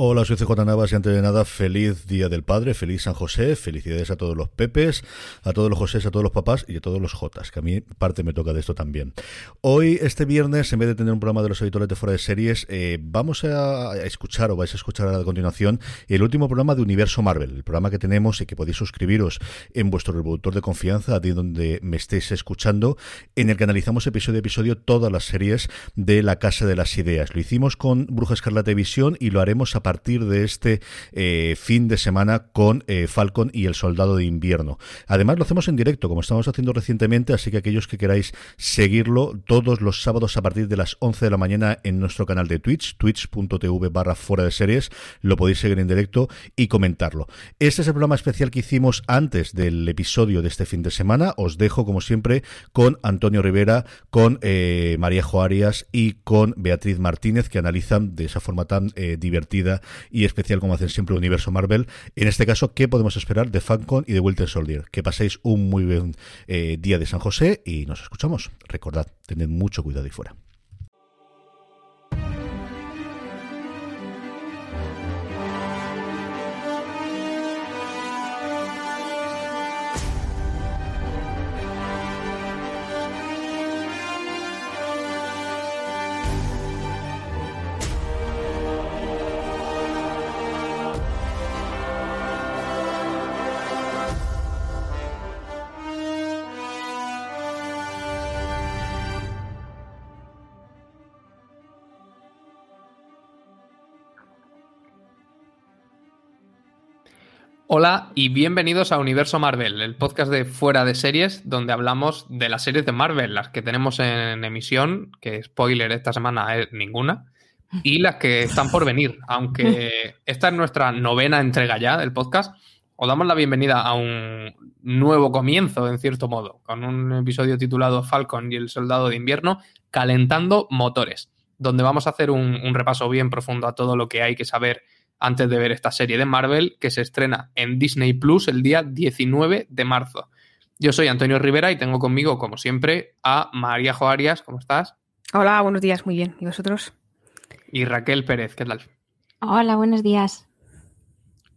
Hola, soy CJ Navas y antes de nada, feliz Día del Padre, feliz San José, felicidades a todos los Pepes, a todos los Josés, a todos los papás y a todos los Jotas, que a mí parte me toca de esto también. Hoy, este viernes, en vez de tener un programa de los editores de fuera de series, eh, vamos a escuchar o vais a escuchar a continuación el último programa de Universo Marvel, el programa que tenemos y que podéis suscribiros en vuestro reproductor de confianza, a donde me estéis escuchando, en el que analizamos episodio a episodio todas las series de la Casa de las Ideas. Lo hicimos con Bruja Escarlata y Visión y lo haremos a partir de este eh, fin de semana con eh, Falcon y el Soldado de Invierno. Además lo hacemos en directo, como estamos haciendo recientemente, así que aquellos que queráis seguirlo todos los sábados a partir de las 11 de la mañana en nuestro canal de Twitch, twitch.tv barra fuera de series, lo podéis seguir en directo y comentarlo. Este es el programa especial que hicimos antes del episodio de este fin de semana. Os dejo, como siempre, con Antonio Rivera, con eh, María Joarias y con Beatriz Martínez, que analizan de esa forma tan divertida y especial como hacen siempre Universo Marvel. En este caso, ¿qué podemos esperar de Falcon y de Winter Soldier? Que paséis un muy buen eh, día de San José y nos escuchamos. Recordad, tened mucho cuidado ahí fuera. Hola y bienvenidos a Universo Marvel, el podcast de fuera de series, donde hablamos de las series de Marvel, las que tenemos en emisión, que spoiler esta semana es ninguna, y las que están por venir. Aunque esta es nuestra novena entrega ya del podcast, os damos la bienvenida a un nuevo comienzo, en cierto modo, con un episodio titulado Falcon y el Soldado de Invierno, calentando motores, donde vamos a hacer un, un repaso bien profundo a todo lo que hay que saber antes de ver esta serie de Marvel que se estrena en Disney Plus el día 19 de marzo. Yo soy Antonio Rivera y tengo conmigo, como siempre, a María Joarias. ¿Cómo estás? Hola, buenos días, muy bien. ¿Y vosotros? Y Raquel Pérez, ¿qué tal? Hola, buenos días.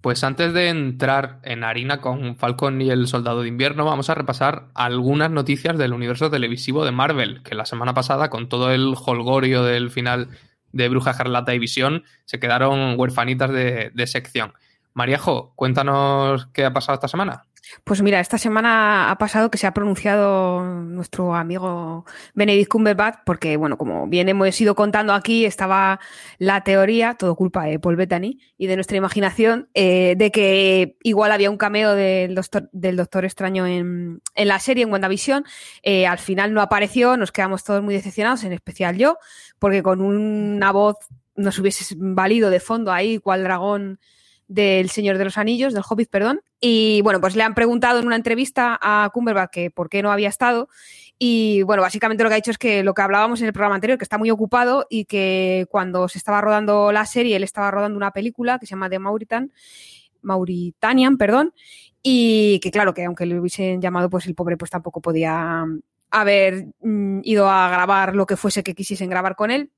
Pues antes de entrar en harina con Falcon y el Soldado de Invierno, vamos a repasar algunas noticias del universo televisivo de Marvel, que la semana pasada, con todo el holgorio del final de Bruja Jarlata y Visión se quedaron huerfanitas de, de sección. Maríajo, cuéntanos qué ha pasado esta semana. Pues mira, esta semana ha pasado que se ha pronunciado nuestro amigo Benedict Cumberbatch, porque, bueno, como bien hemos ido contando aquí, estaba la teoría, todo culpa de Paul Bettany y de nuestra imaginación, eh, de que igual había un cameo del Doctor, del doctor Extraño en, en, la serie, en WandaVision. Eh, al final no apareció, nos quedamos todos muy decepcionados, en especial yo, porque con una voz nos hubiese valido de fondo ahí, cual dragón del Señor de los Anillos, del Hobbit, perdón. Y bueno, pues le han preguntado en una entrevista a Cumberbatch por qué no había estado. Y bueno, básicamente lo que ha dicho es que lo que hablábamos en el programa anterior, que está muy ocupado y que cuando se estaba rodando la serie, él estaba rodando una película que se llama The Mauritan, Mauritanian, perdón, y que claro, que aunque le hubiesen llamado, pues el pobre pues tampoco podía haber mm, ido a grabar lo que fuese que quisiesen grabar con él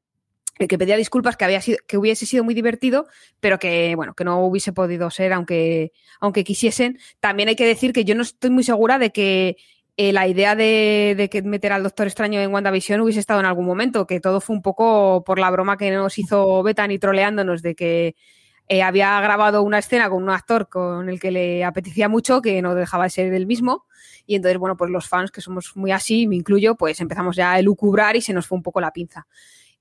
que pedía disculpas, que había sido, que hubiese sido muy divertido, pero que bueno, que no hubiese podido ser, aunque, aunque quisiesen. También hay que decir que yo no estoy muy segura de que eh, la idea de, de, que meter al Doctor Extraño en WandaVision hubiese estado en algún momento, que todo fue un poco por la broma que nos hizo Bethany troleándonos de que eh, había grabado una escena con un actor con el que le apetecía mucho, que no dejaba de ser el mismo. Y entonces, bueno, pues los fans, que somos muy así, me incluyo, pues empezamos ya a elucubrar y se nos fue un poco la pinza.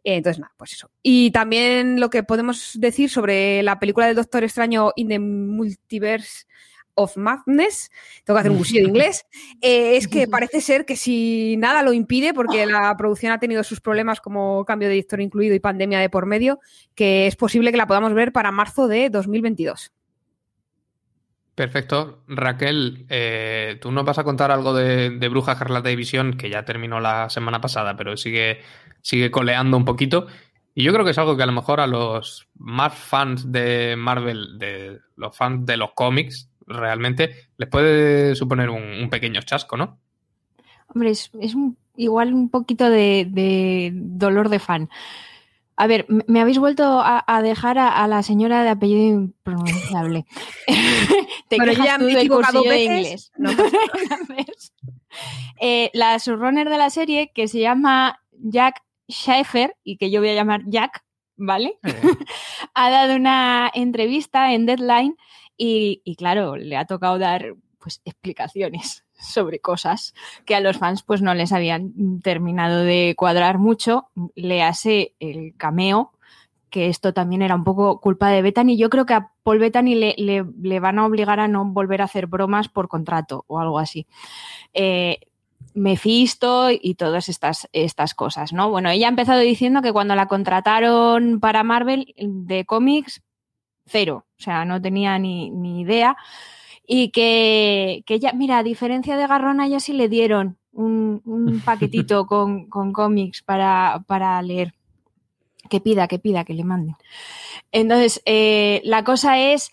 Entonces, nada, pues eso. Y también lo que podemos decir sobre la película del Doctor Extraño in the Multiverse of Madness, tengo que hacer un cursillo de inglés, eh, es que parece ser que si nada lo impide, porque la producción ha tenido sus problemas como cambio de director incluido y pandemia de por medio, que es posible que la podamos ver para marzo de 2022. Perfecto. Raquel, eh, tú nos vas a contar algo de, de Bruja Jarlata Visión, que ya terminó la semana pasada, pero sigue, sigue coleando un poquito. Y yo creo que es algo que a lo mejor a los más fans de Marvel, de los fans de los cómics, realmente les puede suponer un, pequeño chasco, ¿no? Hombre, es, igual un poquito de, dolor de fan. A ver, me habéis vuelto a, dejar a, la señora de apellido impronunciable. Te Pero ya me he equivocado de inglés. No, eh, la subrunner de la serie, que se llama Jack Schaefer, y que yo voy a llamar Jack, ¿vale? Ha dado una entrevista en Deadline y, claro, le ha tocado dar pues explicaciones sobre cosas que a los fans pues no les habían terminado de cuadrar mucho. Le hace el cameo, que esto también era un poco culpa de Bethany. Yo creo que a Paul Bethany le, le, van a obligar a no volver a hacer bromas por contrato o algo así. Eh, Mephisto y todas estas, estas cosas, ¿no? Bueno, ella ha empezado diciendo que cuando la contrataron para Marvel de cómics, cero, o sea, no tenía ni, idea. Y que, que, ella, mira, a diferencia de Garrona, ya sí le dieron un, paquetito con, cómics para, para, leer. Que pida, que pida, que le manden. Entonces, eh, la cosa es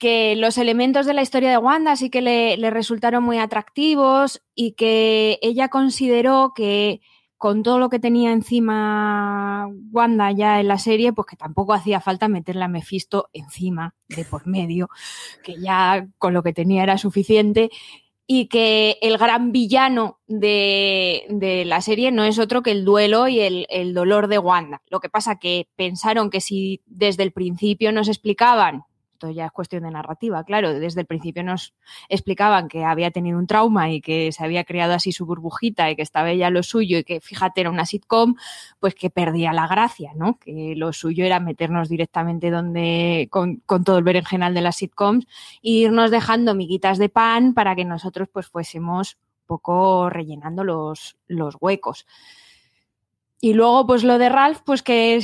que los elementos de la historia de Wanda sí que le, resultaron muy atractivos y que ella consideró que con todo lo que tenía encima Wanda ya en la serie, pues que tampoco hacía falta meterle a Mephisto encima de por medio, que ya con lo que tenía era suficiente y que el gran villano de, la serie no es otro que el duelo y el, el, dolor de Wanda. Lo que pasa que pensaron que si desde el principio nos explicaban esto ya es cuestión de narrativa, claro, desde el principio nos explicaban que había tenido un trauma y que se había creado así su burbujita y que estaba ella lo suyo y que fíjate era una sitcom, pues que perdía la gracia, ¿no? Que lo suyo era meternos directamente donde con, todo el berenjenal de las sitcoms e irnos dejando miguitas de pan para que nosotros pues fuésemos poco rellenando los, los huecos. Y luego, pues lo de Ralph, pues que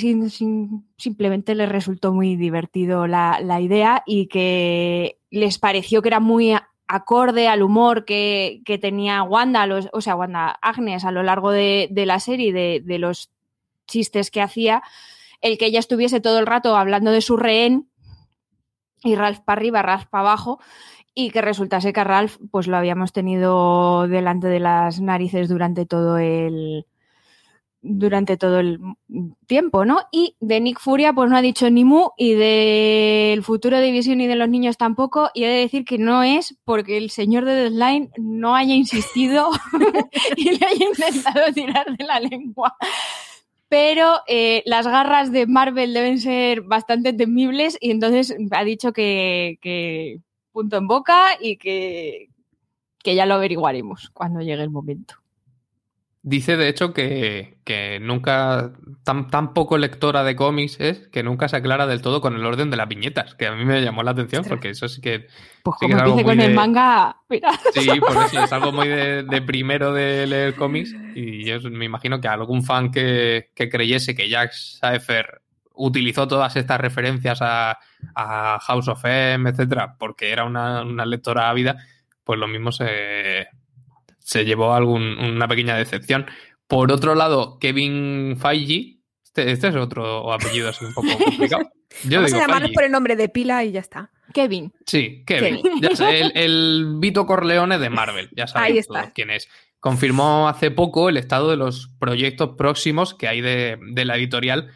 simplemente les resultó muy divertido la, idea y que les pareció que era muy acorde al humor que, tenía Wanda, o sea, Wanda Agnes a lo largo de, la serie, de, de, los chistes que hacía, el que ella estuviese todo el rato hablando de su rehén y Ralph para arriba, Ralph para abajo, y que resultase que a Ralph pues lo habíamos tenido delante de las narices durante todo el durante todo el tiempo, ¿no? Y de Nick Furia, pues no ha dicho ni mu, y del futuro de División y de los niños tampoco, y he de decir que no es porque el señor de Deadline no haya insistido y le haya intentado tirar de la lengua. Pero eh, las garras de Marvel deben ser bastante temibles y entonces ha dicho que, que punto en boca y que, que ya lo averiguaremos cuando llegue el momento. Dice, de hecho, que, nunca, tan, tan, poco lectora de cómics es que nunca se aclara del todo con el orden de las viñetas, que a mí me llamó la atención porque eso sí que... Pues como empiece con el manga... Sí, por eso es algo muy de, primero de leer cómics y yo me imagino que algún fan que, creyese que Jack Saefer utilizó todas estas referencias a, House of M, etcétera, porque era una, una lectora ávida, pues lo mismo se se llevó algún, una pequeña decepción. Por otro lado, Kevin Feige, este, este es otro apellido así un poco complicado. Yo Vamos a llamarlo por el nombre de pila y ya está. Kevin. Sí, Kevin. el, Vito Corleone de Marvel, ya sabéis quién es. Confirmó hace poco el estado de los proyectos próximos que hay de, la editorial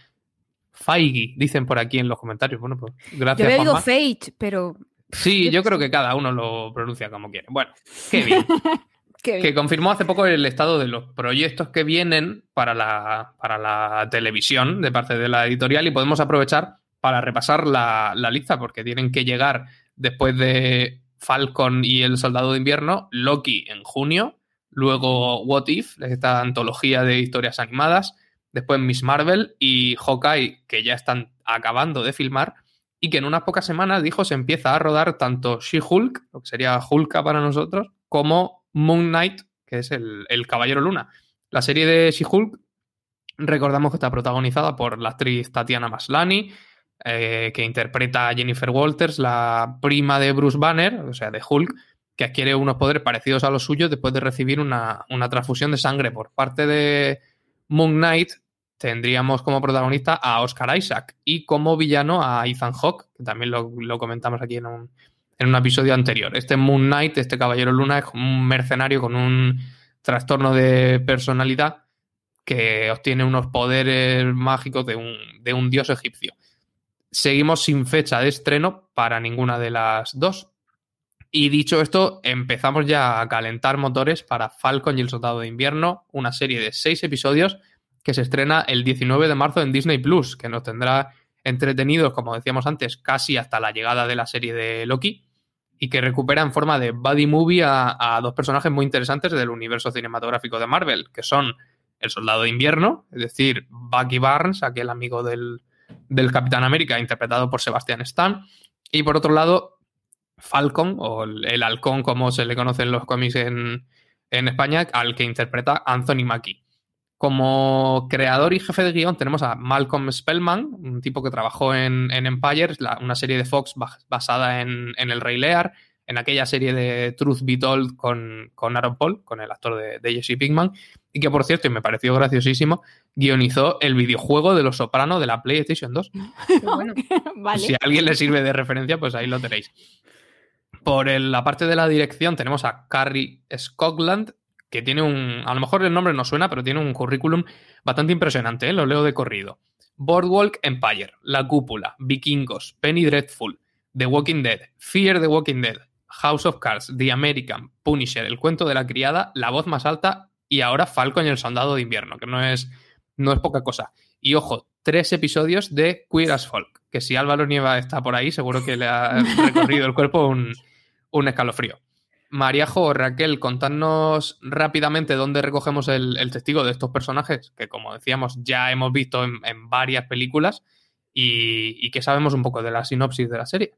Feige, dicen por aquí en los comentarios. Bueno, pues gracias. Yo he oído Feige, pero. Sí, yo creo que cada uno lo pronuncia como quiere. Bueno, Kevin. que confirmó hace poco el estado de los proyectos que vienen para la, para la televisión de parte de la editorial y podemos aprovechar para repasar la, lista porque tienen que llegar después de Falcon y el Soldado de Invierno, Loki en junio, luego What If, esta antología de historias animadas, después Miss Marvel y Hawkeye, que ya están acabando de filmar y que en unas pocas semanas, dijo, se empieza a rodar tanto She-Hulk, lo que sería Hulka para nosotros, como Moon Knight, que es el, Caballero Luna. La serie de She-Hulk, recordamos que está protagonizada por la actriz Tatiana Maslany, eh, que interpreta a Jennifer Walters, la prima de Bruce Banner, o sea, de Hulk, que adquiere unos poderes parecidos a los suyos después de recibir una, transfusión de sangre por parte de Moon Knight. tendríamos como protagonista a Oscar Isaac y como villano a Ethan Hawke, que también lo, comentamos aquí en un, en un, episodio anterior. Este Moon Knight, este Caballero Luna, es un mercenario con un trastorno de personalidad que obtiene unos poderes mágicos de un, de un dios egipcio. Seguimos sin fecha de estreno para ninguna de las dos. Y dicho esto, empezamos ya a calentar motores para Falcon y el Soldado de Invierno, una serie de seis episodios que se estrena el 19 de marzo en Disney Plus, que nos tendrá entretenidos, como decíamos antes, casi hasta la llegada de la serie de Loki, y que recupera en forma de buddy movie a, dos personajes muy interesantes del universo cinematográfico de Marvel, que son el Soldado de Invierno, es decir, Bucky Barnes, aquel amigo del, del Capitán América, interpretado por Sebastian Stan, y por otro lado, Falcon, o el halcón como se le conoce en los cómics en, en España, al que interpreta Anthony Mackie. Como creador y jefe de guion tenemos a Malcolm Spellman, un tipo que trabajó en, Empire, una serie de Fox basada en, El Rey Lear, en aquella serie de Truth Be Told con, con Aaron Paul, con el actor de, Jesse Pinkman, y que por cierto, y me pareció graciosísimo, guionizó el videojuego de Los Sopranos de la PlayStation 2. Si a alguien le sirve de referencia, pues ahí lo tenéis. Por la parte de la dirección tenemos a Carrie Scotland, que tiene un, a lo mejor el nombre no suena, pero tiene un currículum bastante impresionante, ¿eh? lo leo de corrido. Boardwalk Empire, La Cúpula, Vikingos, Penny Dreadful, The Walking Dead, Fear the Walking Dead, House of Cards, The American, Punisher, El cuento de la criada, La voz más alta y ahora Falcon y el soldado de invierno, que no es, no es poca cosa. Y ojo, tres episodios de Queer as Folk, que si Álvaro Nieva está por ahí, seguro que le ha recorrido el cuerpo un, un escalofrío. Mariajo o Raquel, contadnos rápidamente dónde recogemos el, testigo de estos personajes, que como decíamos ya hemos visto en, varias películas, y, y que sabemos un poco de la sinopsis de la serie.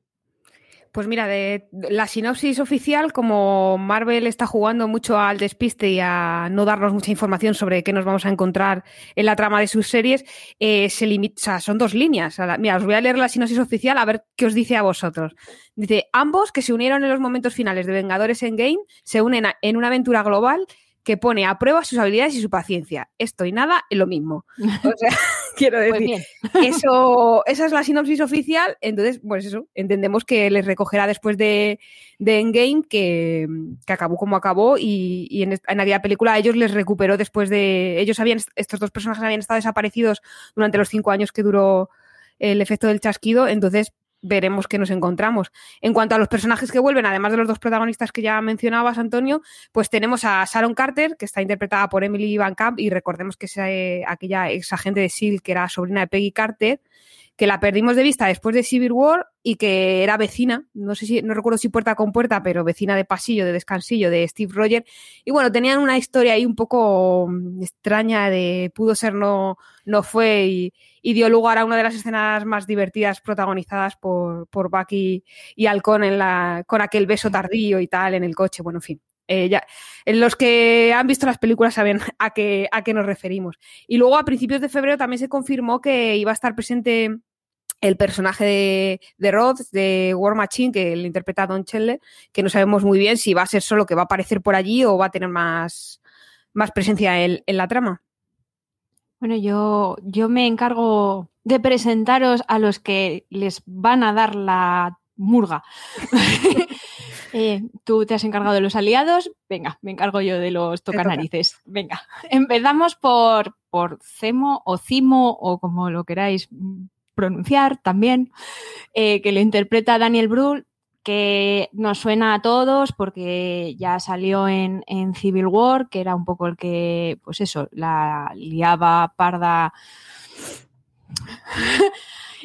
Pues mira, de la sinopsis oficial, como Marvel está jugando mucho al despiste y a no darnos mucha información sobre qué nos vamos a encontrar en la trama de sus series, eh, se limita, son dos líneas. Mira, os voy a leer la sinopsis oficial a ver qué os dice a vosotros. Dice, ambos que se unieron en los momentos finales de Vengadores en Game se unen en una aventura global que pone a prueba sus habilidades y su paciencia. Esto y nada es lo mismo. O sea, quiero pues decir, eso, esa es la sinopsis oficial, entonces, pues eso, entendemos que les recogerá después de, de Endgame, que, que acabó como acabó, y, en, en, aquella película ellos les recuperó después de, ellos habían, estos dos personajes habían estado desaparecidos durante los cinco años que duró el efecto del chasquido, entonces veremos qué nos encontramos. En cuanto a los personajes que vuelven, además de los dos protagonistas que ya mencionabas, Antonio, pues tenemos a Sharon Carter, que está interpretada por Emily Van Camp, y recordemos que es eh, aquella ex agente de SEAL que era sobrina de Peggy Carter, que la perdimos de vista después de Civil War y que era vecina, no sé si, no recuerdo si puerta con puerta, pero vecina de pasillo, de descansillo de Steve Rogers. Y bueno, tenían una historia ahí un poco mm, extraña de pudo ser, no, no fue, y, dio lugar a una de las escenas más divertidas protagonizadas por, por Bucky y Halcón en la, con aquel beso tardío y tal en el coche. Bueno, en fin. Eh, ya, los que han visto las películas saben a qué, a qué nos referimos. Y luego a principios de febrero también se confirmó que iba a estar presente el personaje de, de Rhodes, de War Machine, que le interpreta Don Chandler, que no sabemos muy bien si va a ser solo que va a aparecer por allí o va a tener más, más presencia en, la trama. Bueno, yo, yo me encargo de presentaros a los que les van a dar la murga. Eh, tú te has encargado de los aliados, venga, me encargo yo de los tocanarices. Venga, empezamos por, por Cemo o Cimo o como lo queráis pronunciar también, eh, que lo interpreta Daniel Brühl, que nos suena a todos porque ya salió en, Civil War, que era un poco el que, pues eso, la liaba parda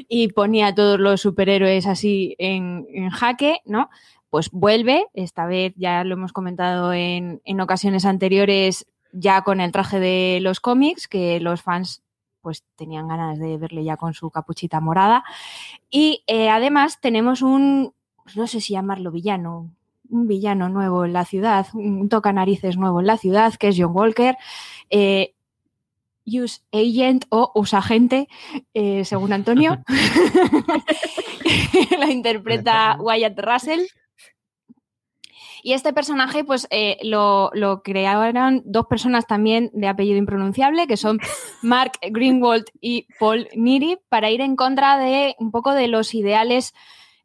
y ponía a todos los superhéroes así en, jaque, ¿no? Pues vuelve, esta vez ya lo hemos comentado en, en ocasiones anteriores, ya con el traje de los cómics, que los fans pues tenían ganas de verle ya con su capuchita morada. Y eh, además tenemos un, pues no sé si llamarlo villano, un villano nuevo en la ciudad, un toca narices nuevo en la ciudad, que es John Walker. Eh, use agent o usagente, eh, según Antonio. la interpreta Wyatt Russell. Y este personaje, pues eh, lo, lo, crearon dos personas también de apellido impronunciable, que son Mark Greenwald y Paul Neary, para ir en contra de un poco de los ideales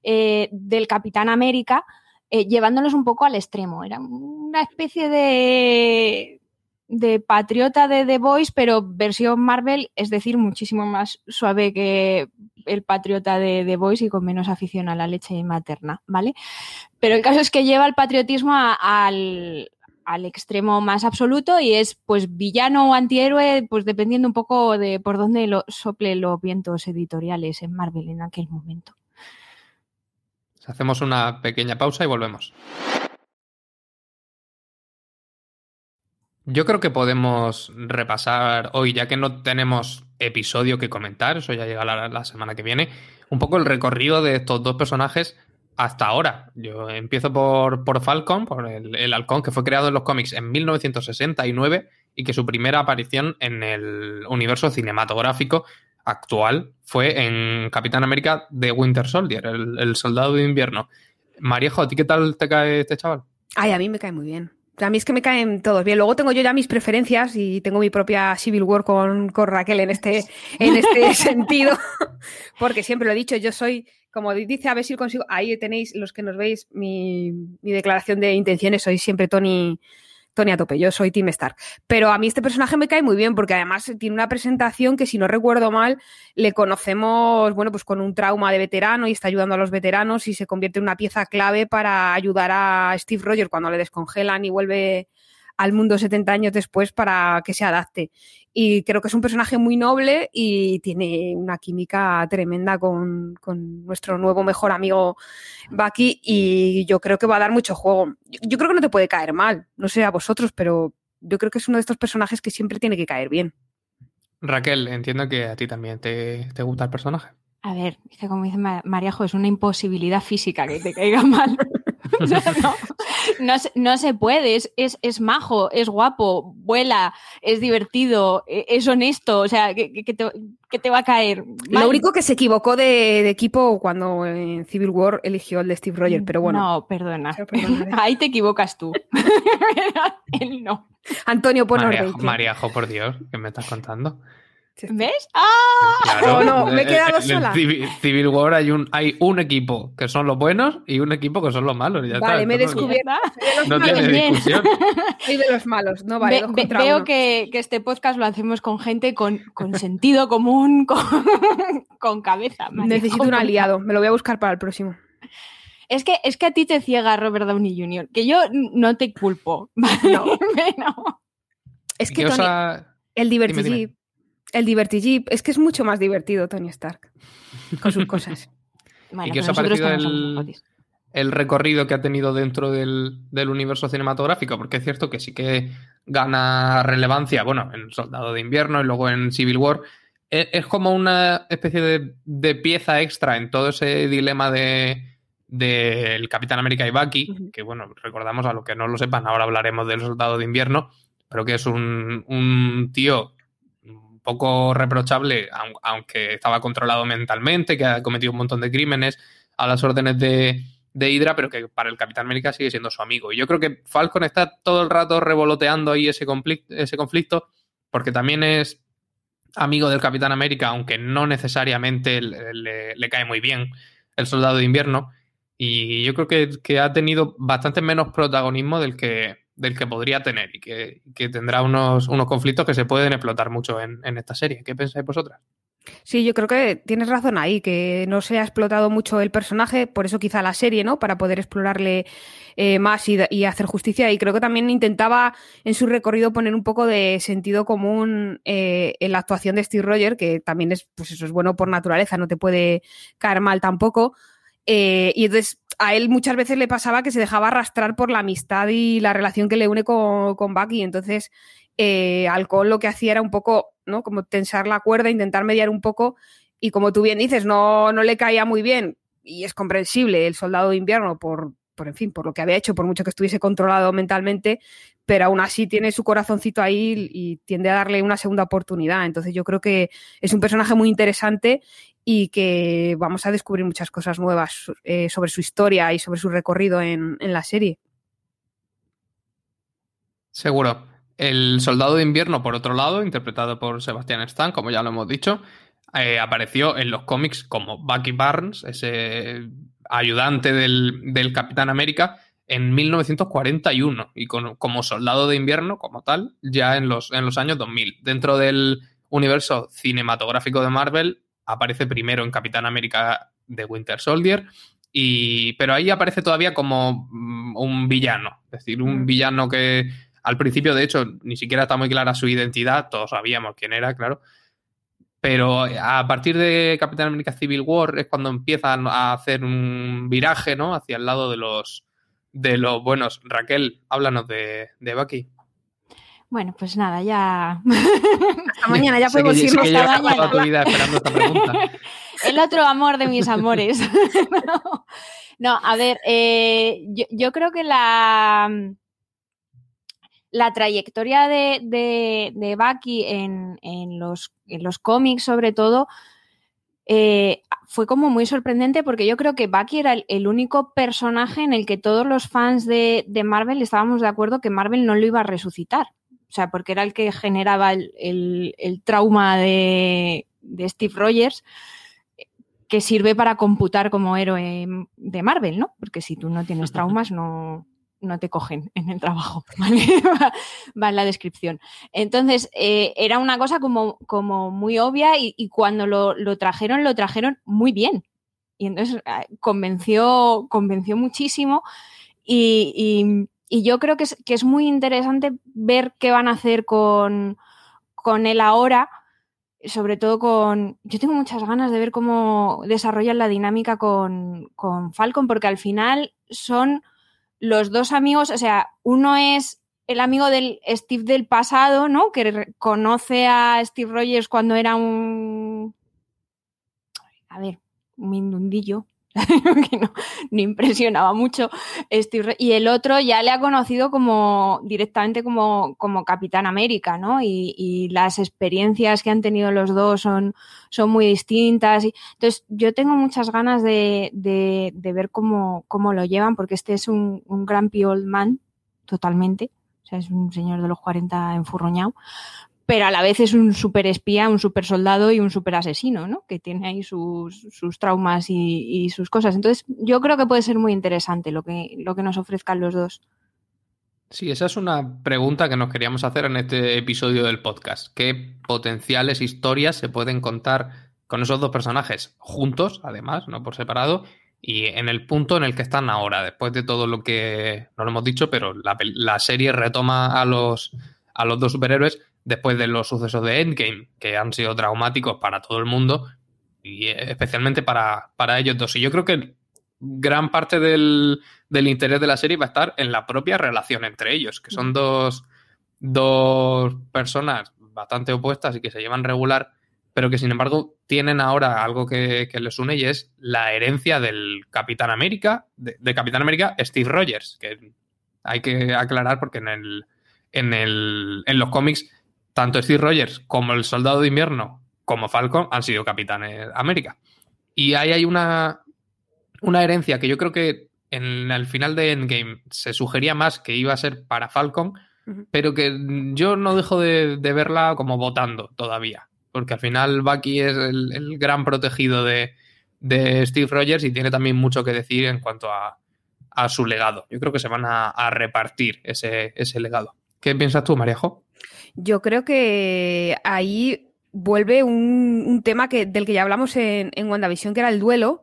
eh, del Capitán América, eh, llevándolos un poco al extremo. Era una especie de, de patriota de The Voice, pero versión Marvel, es decir, muchísimo más suave que el patriota de The Voice y con menos afición a la leche materna, ¿vale? Pero el caso es que lleva el patriotismo al, al extremo más absoluto y es pues villano o antihéroe, pues dependiendo un poco de por dónde lo, sople los vientos editoriales en Marvel en aquel momento. Hacemos una pequeña pausa y volvemos. Yo creo que podemos repasar hoy, ya que no tenemos episodio que comentar, eso ya llega la, semana que viene, un poco el recorrido de estos dos personajes hasta ahora. Yo empiezo por, por Falcon, por el, el, halcón que fue creado en los cómics en 1969 y que su primera aparición en el universo cinematográfico actual fue en Capitán América de Winter Soldier, el, el soldado de invierno. Mariejo, ¿a ti qué tal te cae este chaval? Ay, a mí me cae muy bien. A mí es que me caen todos bien. Luego tengo yo ya mis preferencias y tengo mi propia Civil War con, con Raquel en este, en este sentido, porque siempre lo he dicho, yo soy, como dice, a ver si consigo, ahí tenéis los que nos veis mi, mi declaración de intenciones, soy siempre Tony, Tony a tope, yo soy Team Stark. Pero a mí este personaje me cae muy bien porque además tiene una presentación que, si no recuerdo mal, le conocemos, bueno, pues con un trauma de veterano y está ayudando a los veteranos y se convierte en una pieza clave para ayudar a Steve Rogers cuando le descongelan y vuelve al mundo 70 años después para que se adapte. Y creo que es un personaje muy noble y tiene una química tremenda con, con nuestro nuevo mejor amigo Bucky y yo creo que va a dar mucho juego. Yo, yo, creo que no te puede caer mal, no sé a vosotros, pero yo creo que es uno de estos personajes que siempre tiene que caer bien. Raquel, entiendo que a ti también te, te gusta el personaje. A ver, es que como dice Mariajo, es una imposibilidad física que te caiga mal. no, no, no, se, no, se, puede, es, es, es, majo, es guapo, vuela, es divertido, es honesto, o sea, que, que, te, que te, va a caer. Mal. Lo único que se equivocó de, de, equipo cuando en Civil War eligió el de Steve Rogers, pero bueno. No, perdona. Ahí te equivocas tú. Él no. Antonio, pon Mariajo, Mariajo, por Dios, ¿qué me estás contando? ¿Ves? ¡Ah! Claro, no, me he quedado en sola. Civil, Civil War hay un, hay un equipo que son los buenos y un equipo que son los malos. Ya vale, está, me he descubierto. No tiene discusión. Soy de los malos, no vale. Ve, ve, veo que, que, este podcast lo hacemos con gente con, con sentido común, con, con cabeza. Necesito un aliado, me lo voy a buscar para el próximo. Es que, es que a ti te ciega Robert Downey Jr., que yo no te culpo. ¿vale? No. no. Es que Tony, el Divertigip el Divertigip, es que es mucho más divertido Tony Stark con sus cosas. bueno, ¿Y qué os ha parecido el, el, recorrido que ha tenido dentro del, del, universo cinematográfico? Porque es cierto que sí que gana relevancia, bueno, en Soldado de Invierno y luego en Civil War. Es, es como una especie de, de, pieza extra en todo ese dilema de del Capitán América y Bucky, uh -huh. que bueno, recordamos a los que no lo sepan, ahora hablaremos del Soldado de Invierno, pero que es un, un tío poco reprochable, aunque estaba controlado mentalmente, que ha cometido un montón de crímenes a las órdenes de, de Hydra, pero que para el Capitán América sigue siendo su amigo. Y yo creo que Falcon está todo el rato revoloteando ahí ese conflicto, ese conflicto porque también es amigo del Capitán América, aunque no necesariamente le, le, cae muy bien el Soldado de Invierno. Y yo creo que, que ha tenido bastante menos protagonismo del que, del que podría tener y que, que tendrá unos, unos, conflictos que se pueden explotar mucho en, en, esta serie. ¿Qué pensáis vosotras? Sí, yo creo que tienes razón ahí, que no se ha explotado mucho el personaje, por eso quizá la serie, ¿no? Para poder explorarle eh, más y, y, hacer justicia. Y creo que también intentaba en su recorrido poner un poco de sentido común eh, en la actuación de Steve Rogers, que también es, pues eso es bueno por naturaleza, no te puede caer mal tampoco. Eh, y entonces a él muchas veces le pasaba que se dejaba arrastrar por la amistad y la relación que le une con, con Bucky. Entonces, eh, Alcohol lo que hacía era un poco, ¿no? Como tensar la cuerda, intentar mediar un poco. Y como tú bien dices, no, no le caía muy bien. Y es comprensible el soldado de invierno por, por, en fin, por lo que había hecho, por mucho que estuviese controlado mentalmente, pero aún así tiene su corazoncito ahí y tiende a darle una segunda oportunidad. Entonces yo creo que es un personaje muy interesante y que vamos a descubrir muchas cosas nuevas eh, sobre su historia y sobre su recorrido en, la serie. Seguro. El soldado de invierno, por otro lado, interpretado por Sebastian Stan, como ya lo hemos dicho, eh, apareció en los cómics como Bucky Barnes, ese ayudante del, Capitán América, en 1941 y como soldado de invierno, como tal, ya en los, en los años 2000. Dentro del universo cinematográfico de Marvel, aparece primero en Capitán América de Winter Soldier, y, pero ahí aparece todavía como mm, un villano, es decir, un mm. villano que al principio, de hecho, ni siquiera está muy clara su identidad, todos sabíamos quién era, claro, pero a partir de Capitán América Civil War es cuando empiezan a hacer un viraje, ¿no? Hacia el lado de los, de los buenos. Raquel, háblanos de, de Bucky. Bueno, pues nada, ya. Hasta mañana, ya podemos ir. Hasta mañana. tu vida esperando esta pregunta. El otro amor de mis amores. no, a ver, eh, yo, creo que la, la trayectoria de, de, de Bucky en, en, los, en los cómics, sobre todo, eh, fue como muy sorprendente porque yo creo que Bucky era el, único personaje en el que todos los fans de, Marvel estábamos de acuerdo que Marvel no lo iba a resucitar. O sea, porque era el que generaba el, trauma de, de, Steve Rogers que sirve para computar como héroe de Marvel, ¿no? Porque si tú no tienes traumas, no, no te cogen en el trabajo, va, en la descripción. Entonces, eh, era una cosa como, como muy obvia y, cuando lo, trajeron, lo trajeron muy bien. Y entonces eh, convenció, convenció muchísimo y, yo creo que es, que es, muy interesante ver qué van a hacer con, con él ahora, sobre todo con... Yo tengo muchas ganas de ver cómo desarrollan la dinámica con, con Falcon, porque al final son los dos amigos, o sea, uno es el amigo del Steve del pasado, ¿no? Que conoce a Steve Rogers cuando era un. A ver, un mindundillo. que no, impresionaba mucho. Steve, y el otro ya le ha conocido como directamente como, como Capitán América, ¿no? Y, las experiencias que han tenido los dos son, son muy distintas. Y, entonces, yo tengo muchas ganas de, de, ver cómo, cómo, lo llevan, porque este es un, un gran old man, totalmente. O sea, es un señor de los 40 enfurroñado pero a la vez es un super espía, un super soldado y un super asesino, ¿no? Que tiene ahí sus, traumas y, sus cosas. Entonces, yo creo que puede ser muy interesante lo que, lo que nos ofrezcan los dos. Sí, esa es una pregunta que nos queríamos hacer en este episodio del podcast. ¿Qué potenciales historias se pueden contar con esos dos personajes juntos, además, no por separado, y en el punto en el que están ahora, después de todo lo que no lo hemos dicho, pero la, la serie retoma a los, a los dos superhéroes después de los sucesos de Endgame, que han sido traumáticos para todo el mundo y especialmente para, ellos dos. Y yo creo que gran parte del, interés de la serie va a estar en la propia relación entre ellos, que son dos, dos personas bastante opuestas y que se llevan regular, pero que sin embargo tienen ahora algo que, les une y es la herencia del Capitán América, de, Capitán América Steve Rogers, que hay que aclarar porque en el, en, el, en los cómics tanto Steve Rogers como el Soldado de Invierno como Falcon han sido capitanes América. Y ahí hay una, una herencia que yo creo que en el final de Endgame se sugería más que iba a ser para Falcon, pero que yo no dejo de, verla como votando todavía. Porque al final Bucky es el, gran protegido de, Steve Rogers y tiene también mucho que decir en cuanto a, su legado. Yo creo que se van a, repartir ese, ese legado. ¿Qué piensas tú, Mariajo? Yo creo que ahí vuelve un, tema que, del que ya hablamos en, en WandaVision, que era el duelo.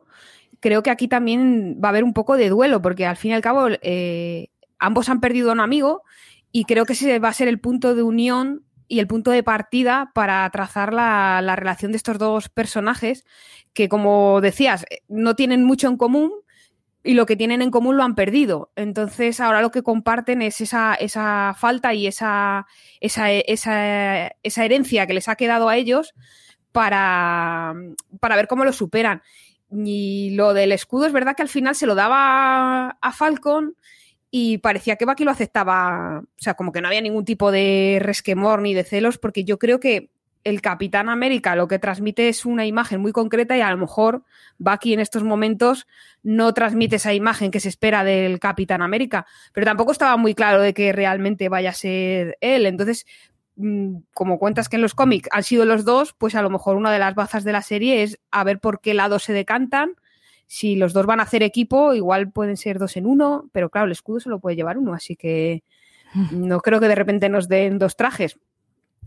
Creo que aquí también va a haber un poco de duelo, porque al fin y al cabo eh, ambos han perdido a un amigo y creo que ese va a ser el punto de unión y el punto de partida para trazar la, la, relación de estos dos personajes que, como decías, no tienen mucho en común, y lo que tienen en común lo han perdido. Entonces, ahora lo que comparten es esa, esa falta y esa, esa, esa, esa, herencia que les ha quedado a ellos para, para ver cómo lo superan. Y lo del escudo es verdad que al final se lo daba a Falcon y parecía que Bucky lo aceptaba, o sea, como que no había ningún tipo de resquemor ni de celos, porque yo creo que el Capitán América lo que transmite es una imagen muy concreta y a lo mejor Bucky en estos momentos no transmite esa imagen que se espera del Capitán América, pero tampoco estaba muy claro de que realmente vaya a ser él. Entonces, mm, como cuentas que en los cómics han sido los dos, pues a lo mejor una de las bazas de la serie es a ver por qué lado se decantan. Si los dos van a hacer equipo, igual pueden ser dos en uno, pero claro, el escudo se lo puede llevar uno, así que no creo que de repente nos den dos trajes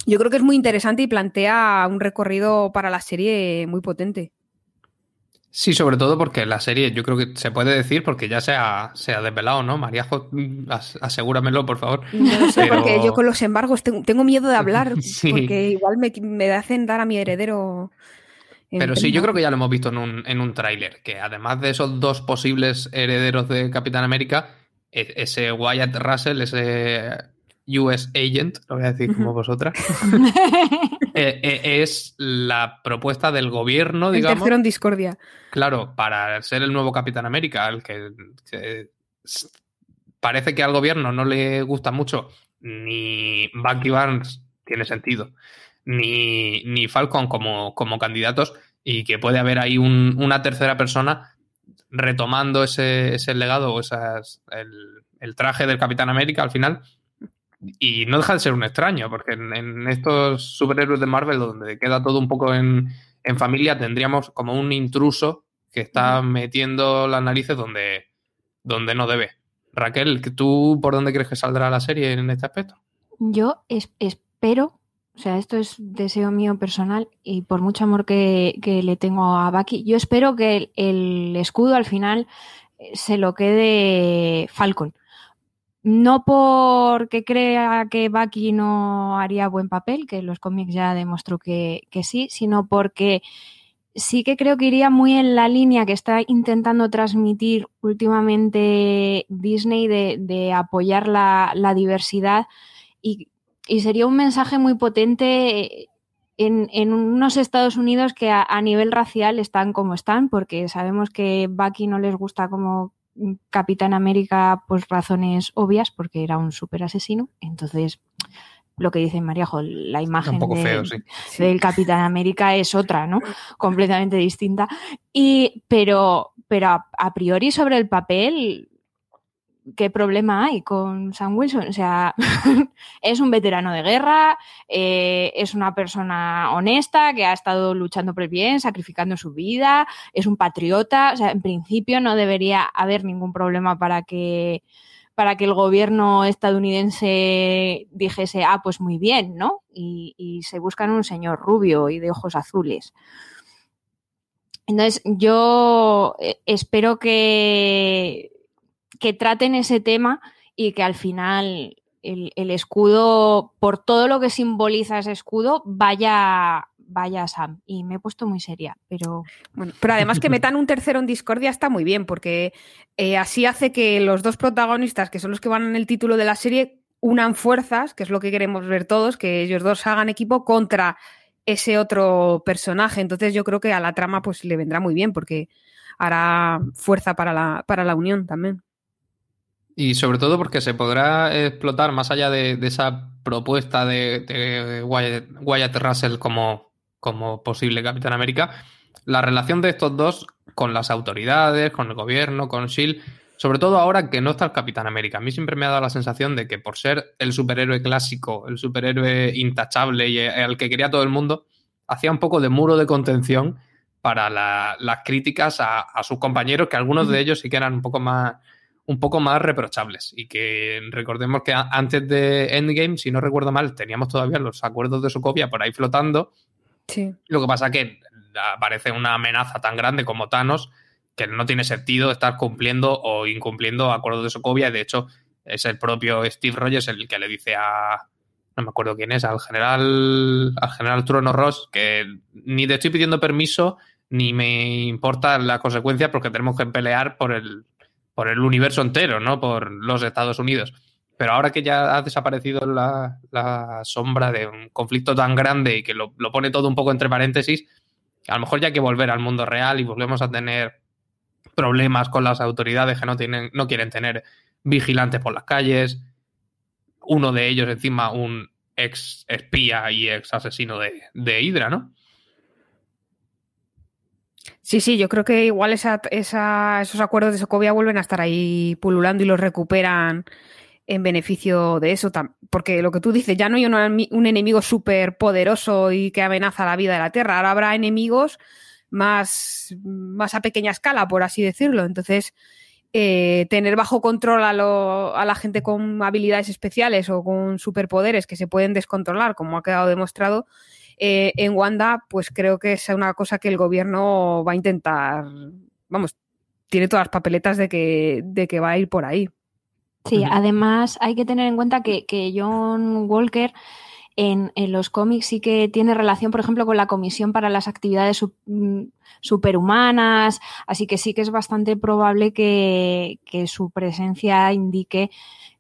yo creo que es muy interesante y plantea un recorrido para la serie muy potente. Sí, sobre todo porque la serie, yo creo que se puede decir porque ya se ha, se ha desvelado, ¿no? María, asegúramelo, por favor. No sé, porque yo con los embargos tengo, miedo de hablar, porque igual me, me, hacen dar a mi heredero. Pero sí, yo creo que ya lo hemos visto en un, en un tráiler, que además de esos dos posibles herederos de Capitán América, e, ese Wyatt Russell, ese US Agent, lo voy a decir como vosotras, eh, eh, es la propuesta del gobierno, digamos. tercero en discordia. Claro, para ser el nuevo Capitán América, el que, parece que al gobierno no le gusta mucho ni Bucky Barnes, tiene sentido, ni, ni Falcon como, como candidatos, y que puede haber ahí una tercera persona retomando ese, legado o esas, el, el traje del Capitán América al final y no deja de ser un extraño, porque en, estos superhéroes de Marvel, donde queda todo un poco en, familia, tendríamos como un intruso que está metiendo las narices donde, donde no debe. Raquel, ¿tú por dónde crees que saldrá la serie en este aspecto? Yo espero, o sea, esto es deseo mío personal y por mucho amor que, le tengo a Bucky, yo espero que el escudo al final se lo quede Falcon no porque crea que Bucky no haría buen papel, que los cómics ya demostró que, sí, sino porque sí que creo que iría muy en la línea que está intentando transmitir últimamente Disney de, apoyar la, diversidad y, sería un mensaje muy potente en, unos Estados Unidos que a, a, nivel racial están como están, porque sabemos que Bucky no les gusta como Capitán América, pues razones obvias, porque era un súper asesino. Entonces, lo que dice María, la imagen del Capitán América es otra, ¿no? Completamente distinta. Y, pero, pero a, priori sobre el papel, ¿qué problema hay con Sam Wilson? O sea, es un veterano de guerra, eh, es una persona honesta que ha estado luchando por el bien, sacrificando su vida, es un patriota. O sea, en principio no debería haber ningún problema para que para que el gobierno estadounidense dijese, ah, pues muy bien, ¿no? Y, se buscan un señor rubio y de ojos azules. Entonces, yo eh, espero que que traten ese tema y que al final el, escudo, por todo lo que simboliza ese escudo, vaya, vaya Sam. Y me he puesto muy seria, pero. Bueno, pero además que metan un tercero en Discordia está muy bien, porque eh, así hace que los dos protagonistas, que son los que van en el título de la serie, unan fuerzas, que es lo que queremos ver todos, que ellos dos hagan equipo contra ese otro personaje. Entonces yo creo que a la trama pues le vendrá muy bien, porque hará fuerza para la, para la unión también. Y sobre todo porque se podrá explotar más allá de, esa propuesta de, Wyatt, Russell como, como posible Capitán América, la relación de estos dos con las autoridades, con el gobierno, con Shield, sobre todo ahora que no está el Capitán América. A mí siempre me ha dado la sensación de que por ser el superhéroe clásico, el superhéroe intachable y al que quería todo el mundo, hacía un poco de muro de contención para las críticas a, a, sus compañeros, que algunos de ellos sí que eran un poco más un poco más reprochables. Y que recordemos que antes de Endgame, si no recuerdo mal, teníamos todavía los acuerdos de Sokovia por ahí flotando. Sí. Lo que pasa que aparece una amenaza tan grande como Thanos que no tiene sentido estar cumpliendo o incumpliendo acuerdos de Sokovia. De hecho, es el propio Steve Rogers el que le dice a. No me acuerdo quién es, al general. Al general Trueno Ross, que ni te estoy pidiendo permiso, ni me importa la consecuencia porque tenemos que pelear por el, por el universo entero, no por los Estados Unidos. Pero ahora que ya ha desaparecido la, sombra de un conflicto tan grande y que lo, pone todo un poco entre paréntesis, a lo mejor ya hay que volver al mundo real y volvemos a tener problemas con las autoridades que no, tienen, no quieren tener vigilantes por las calles. Uno de ellos, encima, un ex espía y ex asesino de, de Hydra, ¿no? Sí, sí, yo creo que igual esa, esos acuerdos de Sokovia vuelven a estar ahí pululando y los recuperan en beneficio de eso. Porque lo que tú dices, ya no hay un, enemigo súper poderoso y que amenaza la vida de la Tierra. Ahora habrá enemigos más, más a pequeña escala, por así decirlo. Entonces, eh, tener bajo control a, a, la gente con habilidades especiales o con superpoderes que se pueden descontrolar, como ha quedado demostrado, eh, en Wanda, pues creo que es una cosa que el gobierno va a intentar, vamos, tiene todas las papeletas de que, de que va a ir por ahí. Sí, además hay que tener en cuenta que, John Walker en, los cómics sí que tiene relación, por ejemplo, con la Comisión para las Actividades mm, Superhumanas, así que sí que es bastante probable que, su presencia indique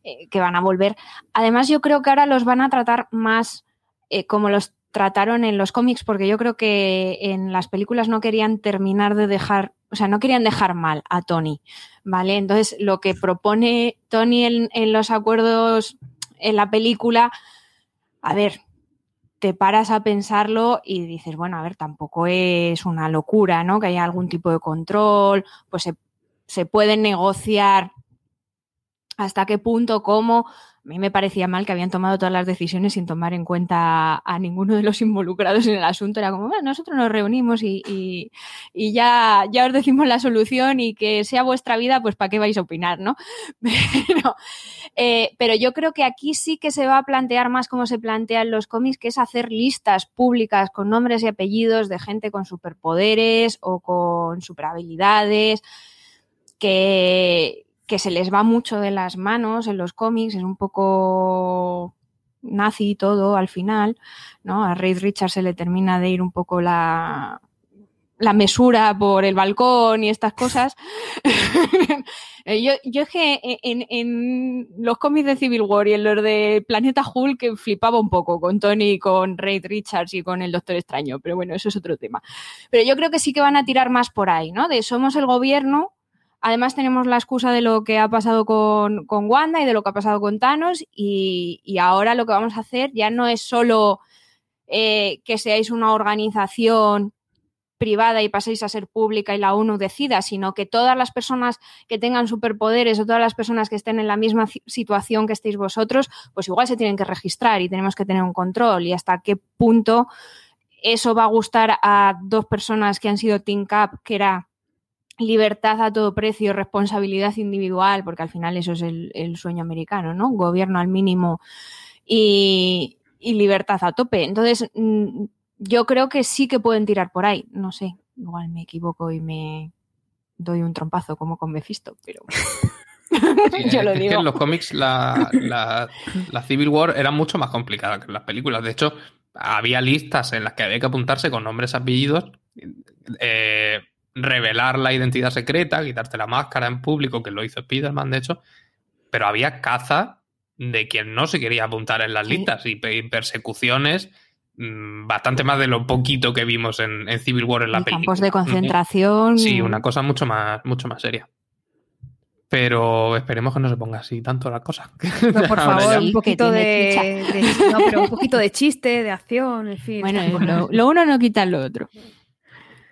eh, que van a volver. Además, yo creo que ahora los van a tratar más eh, como los trataron en los cómics, porque yo creo que en las películas no querían terminar de dejar, o sea, no querían dejar mal a Tony, ¿vale? Entonces, lo que propone Tony en, los acuerdos en la película, a ver, te paras a pensarlo y dices, bueno, a ver, tampoco es una locura, ¿no? Que haya algún tipo de control, pues se, se puede negociar hasta qué punto, cómo, a mí me parecía mal que habían tomado todas las decisiones sin tomar en cuenta a ninguno de los involucrados en el asunto. Era como, bueno, nosotros nos reunimos y, ya, ya os decimos la solución y que sea vuestra vida, pues para qué vais a opinar, ¿no? Pero, eh, pero yo creo que aquí sí que se va a plantear más como se plantean los cómics, que es hacer listas públicas con nombres y apellidos de gente con superpoderes o con superhabilidades que, que se les va mucho de las manos en los cómics, es un poco nazi todo al final, ¿no? A Reed Richards se le termina de ir un poco la, la mesura por el balcón y estas cosas. yo, yo, es que en, en, los cómics de Civil War y en los de Planeta Hulk flipaba un poco con Tony, con Reed Richards y con el Doctor Extraño, pero bueno, eso es otro tema. Pero yo creo que sí que van a tirar más por ahí, ¿no? De somos el gobierno, Además tenemos la excusa de lo que ha pasado con, Wanda y de lo que ha pasado con Thanos y, ahora lo que vamos a hacer ya no es solo eh, que seáis una organización privada y paséis a ser pública y la ONU decida, sino que todas las personas que tengan superpoderes o todas las personas que estén en la misma situación que estéis vosotros, pues igual se tienen que registrar y tenemos que tener un control. Y hasta qué punto eso va a gustar a dos personas que han sido Team Cap, que era libertad a todo precio, responsabilidad individual, porque al final eso es el, sueño americano, ¿no? Gobierno al mínimo y, libertad a tope. Entonces, mm, yo creo que sí que pueden tirar por ahí. No sé, igual me equivoco y me doy un trompazo como con Mephisto, pero... yo lo digo. en los cómics la, la, Civil War era mucho más complicada que en las películas. De hecho, había listas en las que había que apuntarse con nombres, apellidos, eh, revelar la identidad secreta, quitarte la máscara en público, que lo hizo Spider-Man, de hecho, pero había caza de quien no se quería apuntar en las listas y persecuciones mm, bastante más de lo poquito que vimos en, Civil War en la película. Campos de concentración. Sí, una cosa mucho más, mucho más seria. Pero esperemos que no se ponga así tanto la cosa. por favor, un poquito de, no, pero un poquito de chiste, de acción, en fin. Bueno, lo uno no quita lo otro.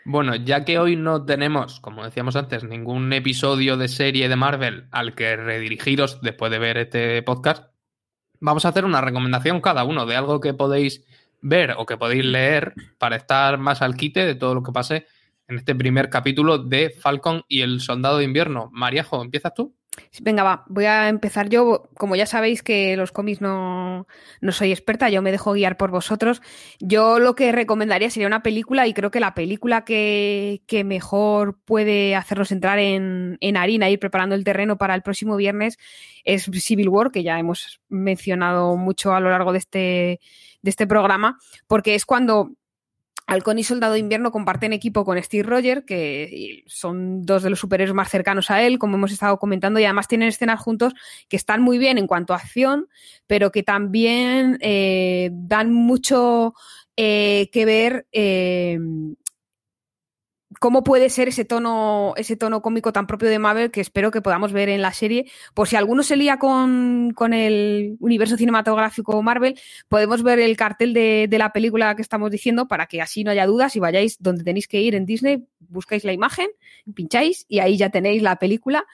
Bueno, ya que hoy no tenemos, como decíamos antes, ningún episodio de serie de Marvel al que redirigiros después de ver este podcast, vamos a hacer una recomendación cada uno de algo que podéis ver o que podéis leer para estar más al quite de todo lo que pase en este primer capítulo de Falcon y el Soldado de Invierno. Mariajo, ¿empiezas tú? Venga, va, voy a empezar yo. Como ya sabéis que los cómics no, no, soy experta, yo me dejo guiar por vosotros. Yo lo que recomendaría sería una película y creo que la película que, que mejor puede hacernos entrar en, en, harina, ir preparando el terreno para el próximo viernes es Civil War, que ya hemos mencionado mucho a lo largo de este, de este programa, porque es cuando Halcón y Soldado de Invierno comparten equipo con Steve Rogers, que son dos de los superhéroes más cercanos a él, como hemos estado comentando, y además tienen escenas juntos que están muy bien en cuanto a acción, pero que también eh, dan mucho eh, que ver eh, cómo puede ser ese tono, ese tono cómico tan propio de Marvel que espero que podamos ver en la serie. Por si alguno se lía con, el universo cinematográfico Marvel, podemos ver el cartel de, de, la película que estamos diciendo para que así no haya dudas y vayáis donde tenéis que ir en Disney, buscáis la imagen, pincháis y ahí ya tenéis la película.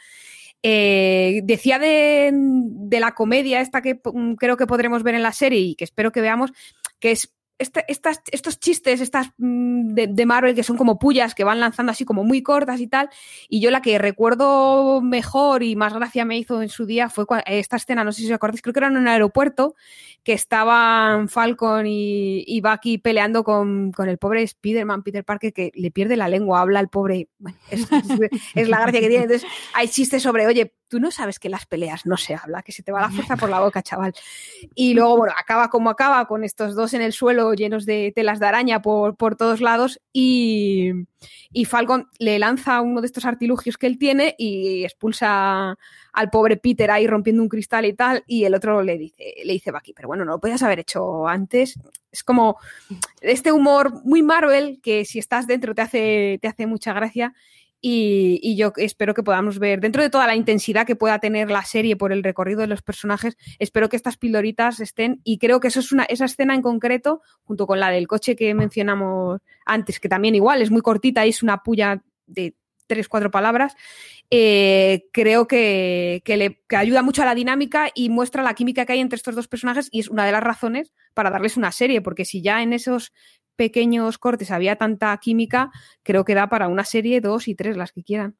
Eh, decía de, de, la comedia esta que creo que podremos ver en la serie y que espero que veamos, que es estas, estos chistes estas mm, de, Marvel que son como pullas que van lanzando así como muy cortas y tal. Y yo la que recuerdo mejor y más gracia me hizo en su día fue esta escena, no sé si os acordáis, creo que era en un aeropuerto que estaban Falcon y, y Bucky peleando con, con, el pobre Spider-Man, Peter Parker, que le pierde la lengua, habla el pobre. es, es, la gracia que tiene. Entonces hay chistes sobre, oye, tú no sabes que las peleas no se habla, que se te va la fuerza por la boca, chaval. Y luego, bueno, acaba como acaba, con estos dos en el suelo llenos de telas de araña por, por todos lados y, y, Falcon le lanza uno de estos artilugios que él tiene y expulsa al pobre Peter ahí rompiendo un cristal y tal, y el otro le dice, le dice Bucky, pero bueno, no lo podías haber hecho antes. Es como este humor muy Marvel que si estás dentro te hace, te hace mucha gracia y, yo espero que podamos ver, dentro de toda la intensidad que pueda tener la serie por el recorrido de los personajes, espero que estas pildoritas estén. Y creo que eso es una, esa escena en concreto, junto con la del coche que mencionamos antes, que también igual es muy cortita y es una puya de tres, cuatro palabras, eh, creo que, le, que ayuda mucho a la dinámica y muestra la química que hay entre estos dos personajes y es una de las razones para darles una serie, porque si ya en esos pequeños cortes había tanta química, creo que da para una serie, dos y tres, las que quieran.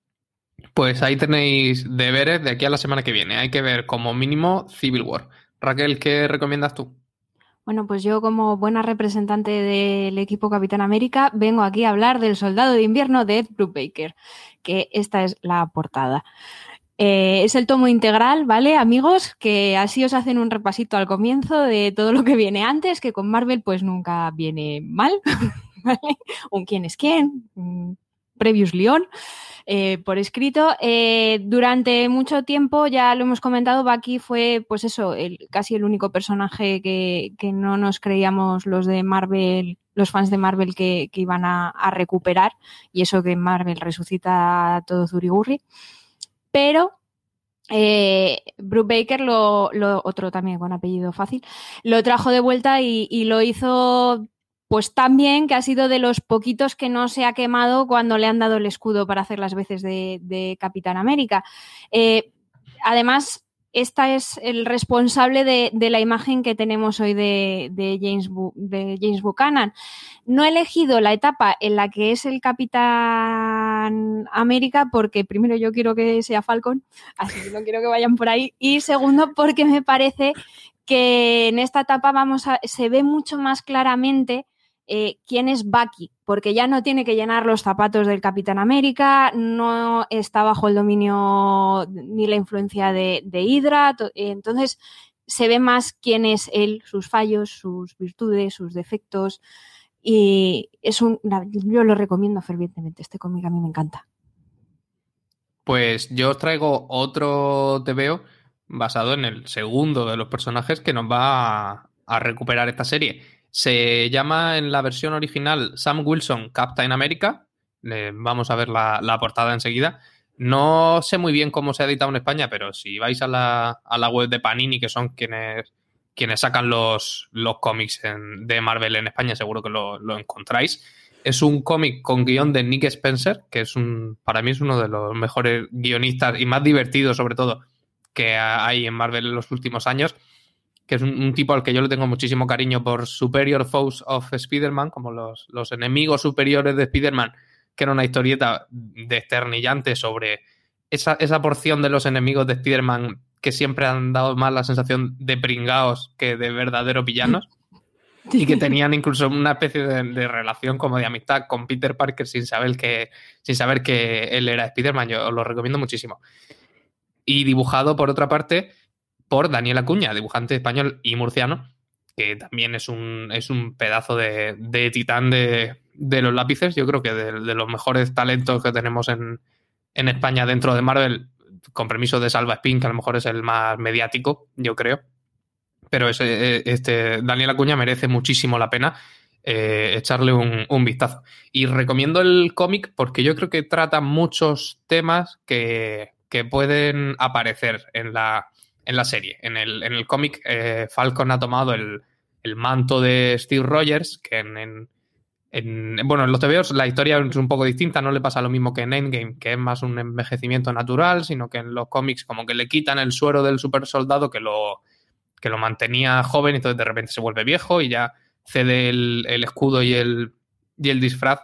Pues ahí tenéis deberes de aquí a la semana que viene. Hay que ver como mínimo Civil War. Raquel, ¿qué recomiendas tú? Bueno, pues yo como buena representante del equipo Capitán América vengo aquí a hablar del Soldado de Invierno de Ed Brubaker, que esta es la portada. Eh, es el tomo integral, ¿vale, amigos? Que así os hacen un repasito al comienzo de todo lo que viene antes, que con Marvel pues nunca viene mal, ¿vale? Un quién es quién, Previous León, eh, por escrito. Eh, durante mucho tiempo, ya lo hemos comentado, Bucky fue, pues eso, el, casi el único personaje que, no nos creíamos los de Marvel, los fans de Marvel que, iban a, a, recuperar, y eso que Marvel resucita todo Zurigurri pero eh, Baker, lo, otro también con apellido fácil, lo trajo de vuelta y, lo hizo pues tan bien que ha sido de los poquitos que no se ha quemado cuando le han dado el escudo para hacer las veces de, Capitán América. Eh, además, esta es el responsable de, la imagen que tenemos hoy de, James, Buchanan. No he elegido la etapa en la que es el Capitán América porque primero yo quiero que sea Falcon, así que no quiero que vayan por ahí. Y segundo porque me parece que en esta etapa vamos se ve mucho más claramente eh, quién es Bucky, porque ya no tiene que llenar los zapatos del Capitán América, no está bajo el dominio ni la influencia de, Hydra, entonces se ve más quién es él, sus fallos, sus virtudes, sus defectos. Y es un, yo lo recomiendo fervientemente, este cómic a mí me encanta. Pues yo os traigo otro TVO basado en el segundo de los personajes que nos va a recuperar esta serie se llama en la versión original Sam Wilson Captain America. vamos a ver la, portada enseguida. No sé muy bien cómo se ha editado en España, pero si vais a la, web de Panini, que son quienes, quienes sacan los, los cómics de Marvel en España, seguro que lo, encontráis. Es un cómic con guion de Nick Spencer, que es un, para mí es uno de los mejores guionistas y más divertidos, sobre todo, que hay en Marvel en los últimos años que es un, tipo al que yo le tengo muchísimo cariño por Superior Foes of Spider-Man, como los, los, enemigos superiores de Spider-Man, que era una historieta desternillante sobre esa, esa porción de los enemigos de Spider-Man que siempre han dado más la sensación de pringaos que de verdaderos villanos. y que tenían incluso una especie de, relación como de amistad con Peter Parker sin saber que, sin saber que él era Spider-Man. Yo os lo recomiendo muchísimo. Y dibujado, por otra parte, por Daniel Acuña, dibujante español y murciano, que también es un, es un pedazo de, de titán de, de, los lápices. Yo creo que de, los mejores talentos que tenemos en, en, España dentro de Marvel, con permiso de Salva Spin, que a lo mejor es el más mediático, yo creo. Pero ese, este, Daniel Acuña merece muchísimo la pena. eh, echarle un, vistazo. Y recomiendo el cómic porque yo creo que trata muchos temas que, pueden aparecer en la, en la serie. En el, en el cómic, eh, Falcon ha tomado el, manto de Steve Rogers, que en, bueno, en los TVOs la historia es un poco distinta, no le pasa lo mismo que en Endgame, que es más un envejecimiento natural, sino que en los cómics como que le quitan el suero del super soldado que lo, que lo mantenía joven y entonces de repente se vuelve viejo y ya cede el, escudo y el, y el disfraz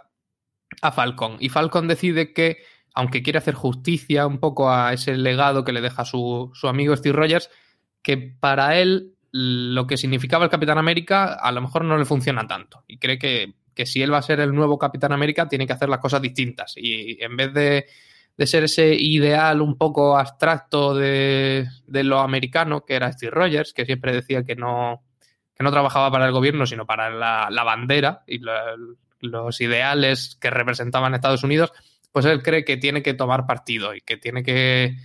a Falcon. Y Falcon decide que, aunque quiere hacer justicia un poco a ese legado que le deja su, su amigo Steve Rogers, que para él lo que significaba el Capitán América a lo mejor no le funciona tanto. Y cree que, que si él va a ser el nuevo Capitán América, tiene que hacer las cosas distintas. Y en vez de, de ser ese ideal un poco abstracto de, de, lo americano, que era Steve Rogers, que siempre decía que no, que no trabajaba para el gobierno, sino para la, bandera y los ideales que representaban Estados Unidos, pues él cree que tiene que tomar partido y que tiene que,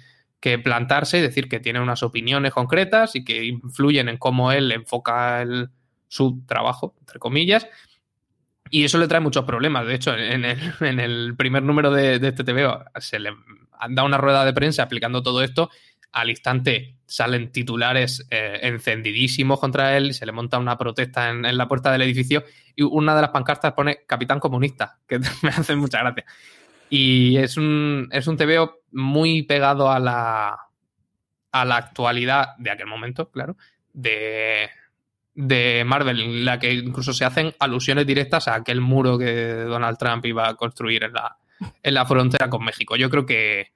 plantarse y decir que tiene unas opiniones concretas y que influyen en cómo él enfoca su trabajo, entre comillas. Y eso le trae muchos problemas. De hecho, en el, primer número de, de este TV se le da una rueda de prensa explicando todo esto al instante salen titulares eh, encendidísimos contra él, se le monta una protesta en, la puerta del edificio y una de las pancartas pone Capitán Comunista, que me hace mucha gracia. Y es un, es un TVO muy pegado a la, a la actualidad de aquel momento, claro, de, de Marvel, en la que incluso se hacen alusiones directas a aquel muro que Donald Trump iba a construir en la, en la frontera con México. Yo creo que,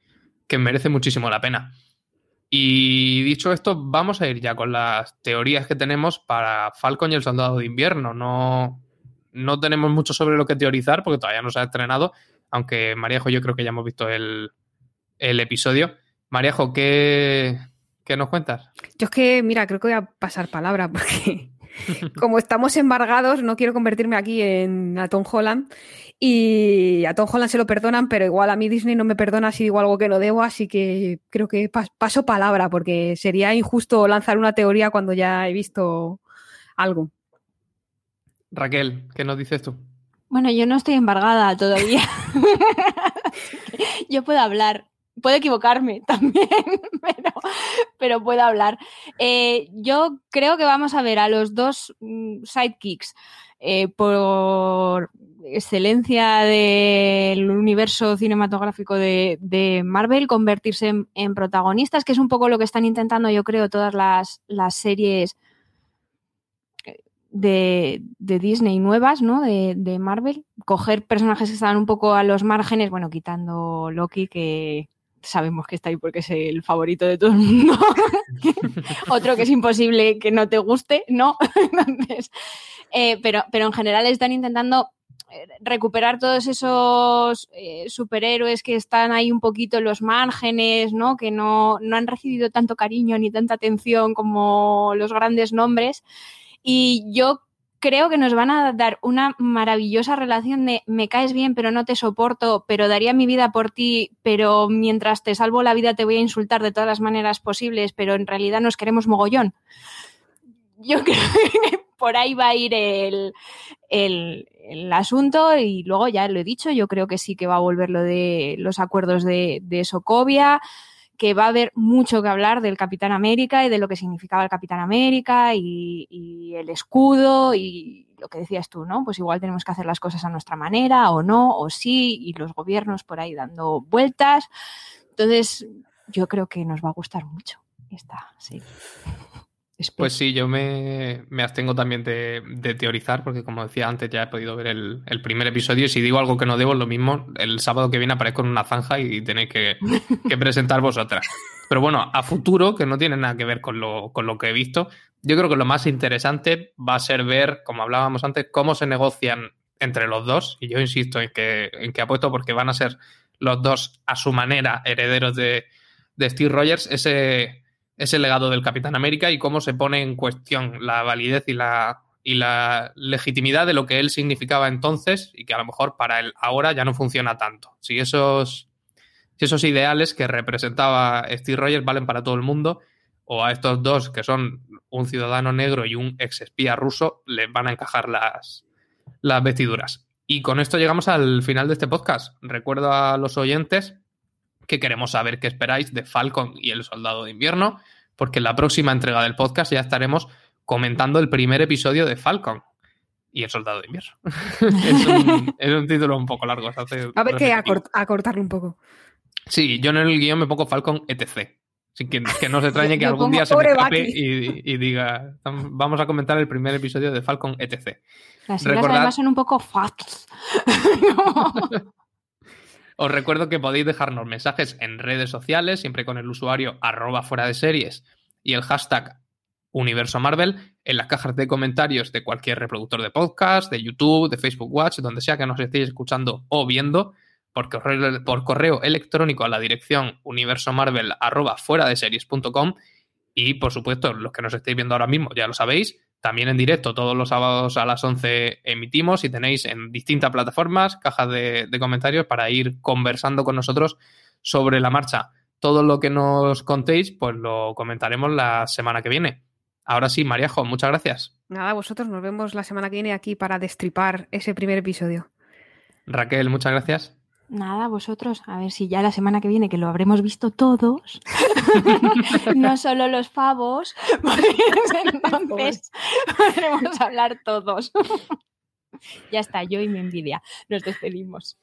que merece muchísimo la pena. Y dicho esto, vamos a ir ya con las teorías que tenemos para Falcon y el Soldado de Invierno. No, no tenemos mucho sobre lo que teorizar porque todavía no se ha estrenado, aunque Maríajo yo creo que ya hemos visto el, el episodio. Maríajo, ¿qué, ¿qué nos cuentas? Yo es que, mira, creo que voy a pasar palabra porque como estamos embargados, no quiero convertirme aquí en a Tom Holland. Y a Tom Holland se lo perdonan, pero igual a mí Disney no me perdona si digo algo que no debo, así que creo que paso palabra, porque sería injusto lanzar una teoría cuando ya he visto algo. Raquel, ¿qué nos dices tú? Bueno, yo no estoy embargada todavía. yo puedo hablar. Puedo equivocarme también, pero, puedo hablar. Eh, yo creo que vamos a ver a los dos mm, sidekicks eh, por excelencia del universo cinematográfico de, Marvel convertirse en, protagonistas, que es un poco lo que están intentando, yo creo, todas las, series de, Disney nuevas, ¿no? De, Marvel, coger personajes que están un poco a los márgenes, bueno, quitando Loki, que sabemos que está ahí porque es el favorito de todo el mundo. Otro que es imposible que no te guste, ¿no? Eh, pero, pero en general están intentando eh, recuperar todos esos eh, superhéroes que están ahí un poquito en los márgenes, ¿no? Que no, no, han recibido tanto cariño ni tanta atención como los grandes nombres. Y yo creo que nos van a dar una maravillosa relación de me caes bien, pero no te soporto, pero daría mi vida por ti, pero mientras te salvo la vida te voy a insultar de todas las maneras posibles, pero en realidad nos queremos mogollón. Yo creo que por ahí va a ir el, asunto y luego ya lo he dicho, yo creo que sí que va a volver lo de los acuerdos de, de Sokovia, que va a haber mucho que hablar del Capitán América y de lo que significaba el Capitán América y, el escudo y lo que decías tú, ¿no? Pues igual tenemos que hacer las cosas a nuestra manera o no, o sí, y los gobiernos por ahí dando vueltas. Entonces, yo creo que nos va a gustar mucho esta serie. Pues sí, yo me, abstengo también de, teorizar, porque como decía antes, ya he podido ver el, primer episodio y si digo algo que no debo, lo mismo, el sábado que viene aparezco en una zanja y tenéis que, presentar vosotras. Pero bueno, a futuro, que no tiene nada que ver con lo, con lo que he visto, yo creo que lo más interesante va a ser ver, como hablábamos antes, cómo se negocian entre los dos. Y yo insisto en que, en que apuesto porque van a ser los dos a su manera herederos de, de Steve Rogers, ese ese legado del Capitán América y cómo se pone en cuestión la validez y la, y la legitimidad de lo que él significaba entonces y que a lo mejor para él ahora ya no funciona tanto. Si esos, si esos ideales que representaba Steve Rogers valen para todo el mundo, o a estos dos que son un ciudadano negro y un ex espía ruso, les van a encajar las, las vestiduras. Y con esto llegamos al final de este podcast. Recuerdo a los oyentes que queremos saber qué esperáis de Falcon y el Soldado de Invierno, porque en la próxima entrega del podcast ya estaremos comentando el primer episodio de Falcon y el Soldado de Invierno. es, un, título un poco largo. a ver que acortarlo un poco. Sí, yo en el guion me pongo Falcon etc. Sin que, no se extrañe que algún día se me escape y, diga, vamos a comentar el primer episodio de Falcon etc. Las siglas además son un poco facts. Os recuerdo que podéis dejarnos mensajes en redes sociales, siempre con el usuario arroba fuera de series y el hashtag Universo Marvel en las cajas de comentarios de cualquier reproductor de podcast, de YouTube, de Facebook Watch, donde sea que nos estéis escuchando o viendo, por correo, por correo electrónico a la dirección universomarvel arroba fuera de series.com y por supuesto los que nos estéis viendo ahora mismo ya lo sabéis, también en directo todos los sábados a las 11 emitimos y tenéis en distintas plataformas cajas de, de comentarios para ir conversando con nosotros sobre la marcha. Todo lo que nos contéis pues lo comentaremos la semana que viene. Ahora sí, Mariajo, muchas gracias. Nada, vosotros nos vemos la semana que viene aquí para destripar ese primer episodio. Raquel, muchas gracias. Nada, vosotros, a ver si ya la semana que viene, que lo habremos visto todos, no solo los favos, pues entonces podremos hablar todos. ya está, yo y mi envidia. Nos despedimos.